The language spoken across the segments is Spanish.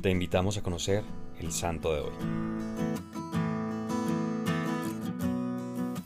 Te invitamos a conocer el santo de hoy.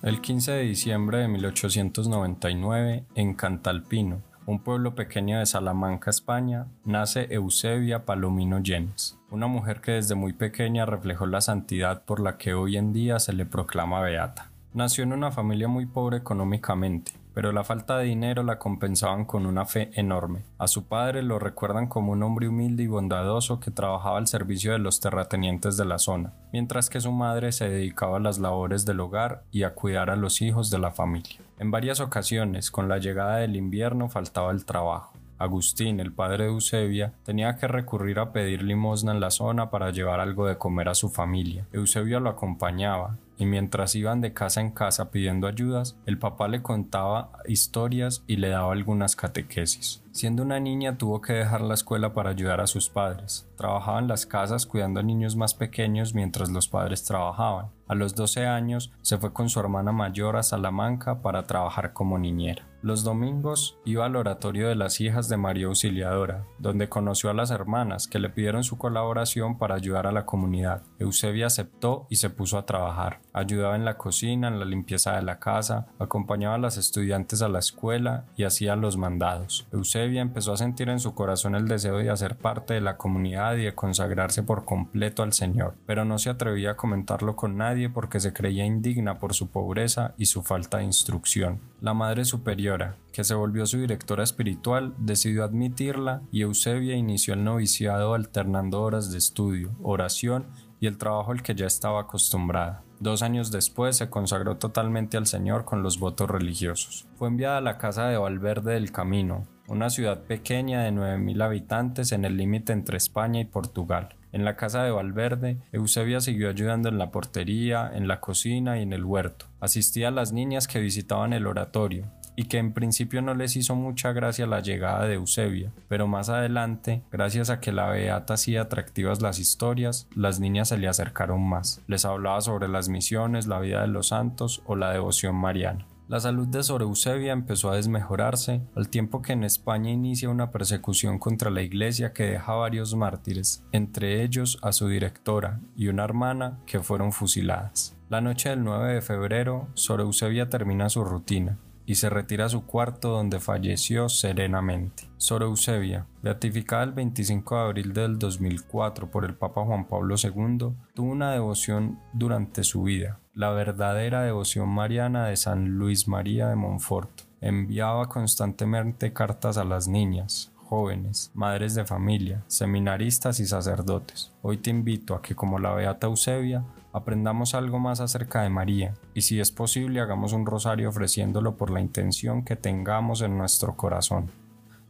El 15 de diciembre de 1899, en Cantalpino, un pueblo pequeño de Salamanca, España, nace Eusebia Palomino Jens, una mujer que desde muy pequeña reflejó la santidad por la que hoy en día se le proclama beata. Nació en una familia muy pobre económicamente, pero la falta de dinero la compensaban con una fe enorme. A su padre lo recuerdan como un hombre humilde y bondadoso que trabajaba al servicio de los terratenientes de la zona, mientras que su madre se dedicaba a las labores del hogar y a cuidar a los hijos de la familia. En varias ocasiones, con la llegada del invierno, faltaba el trabajo. Agustín, el padre de Eusebia, tenía que recurrir a pedir limosna en la zona para llevar algo de comer a su familia. Eusebia lo acompañaba, y mientras iban de casa en casa pidiendo ayudas, el papá le contaba historias y le daba algunas catequesis. Siendo una niña tuvo que dejar la escuela para ayudar a sus padres. Trabajaba en las casas cuidando a niños más pequeños mientras los padres trabajaban. A los 12 años se fue con su hermana mayor a Salamanca para trabajar como niñera. Los domingos iba al oratorio de las hijas de María Auxiliadora, donde conoció a las hermanas que le pidieron su colaboración para ayudar a la comunidad. Eusebia aceptó y se puso a trabajar. Ayudaba en la cocina, en la limpieza de la casa, acompañaba a las estudiantes a la escuela y hacía los mandados. Eusebia empezó a sentir en su corazón el deseo de hacer parte de la comunidad y de consagrarse por completo al Señor, pero no se atrevía a comentarlo con nadie porque se creía indigna por su pobreza y su falta de instrucción. La Madre Superiora, que se volvió su directora espiritual, decidió admitirla y Eusebia inició el noviciado alternando horas de estudio, oración y el trabajo al que ya estaba acostumbrada. Dos años después se consagró totalmente al Señor con los votos religiosos. Fue enviada a la casa de Valverde del Camino, una ciudad pequeña de 9.000 habitantes en el límite entre España y Portugal. En la casa de Valverde, Eusebia siguió ayudando en la portería, en la cocina y en el huerto. Asistía a las niñas que visitaban el oratorio, y que en principio no les hizo mucha gracia la llegada de Eusebia, pero más adelante, gracias a que la beata hacía atractivas las historias, las niñas se le acercaron más. Les hablaba sobre las misiones, la vida de los santos o la devoción mariana. La salud de Sor Eusebia empezó a desmejorarse, al tiempo que en España inicia una persecución contra la iglesia que deja varios mártires, entre ellos a su directora y una hermana que fueron fusiladas. La noche del 9 de febrero, Sor Eusebia termina su rutina, y se retira a su cuarto donde falleció serenamente. Sor Eusebia, beatificada el 25 de abril del 2004 por el Papa Juan Pablo II, tuvo una devoción durante su vida, la verdadera devoción mariana de San Luis María de Montfort. Enviaba constantemente cartas a las niñas, jóvenes, madres de familia, seminaristas y sacerdotes. Hoy te invito a que como la Beata Eusebia aprendamos algo más acerca de María y si es posible hagamos un rosario ofreciéndolo por la intención que tengamos en nuestro corazón.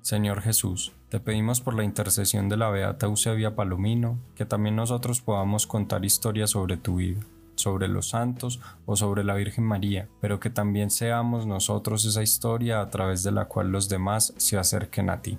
Señor Jesús, te pedimos por la intercesión de la Beata Eusebia Palomino que también nosotros podamos contar historias sobre tu vida sobre los santos o sobre la Virgen María, pero que también seamos nosotros esa historia a través de la cual los demás se acerquen a ti.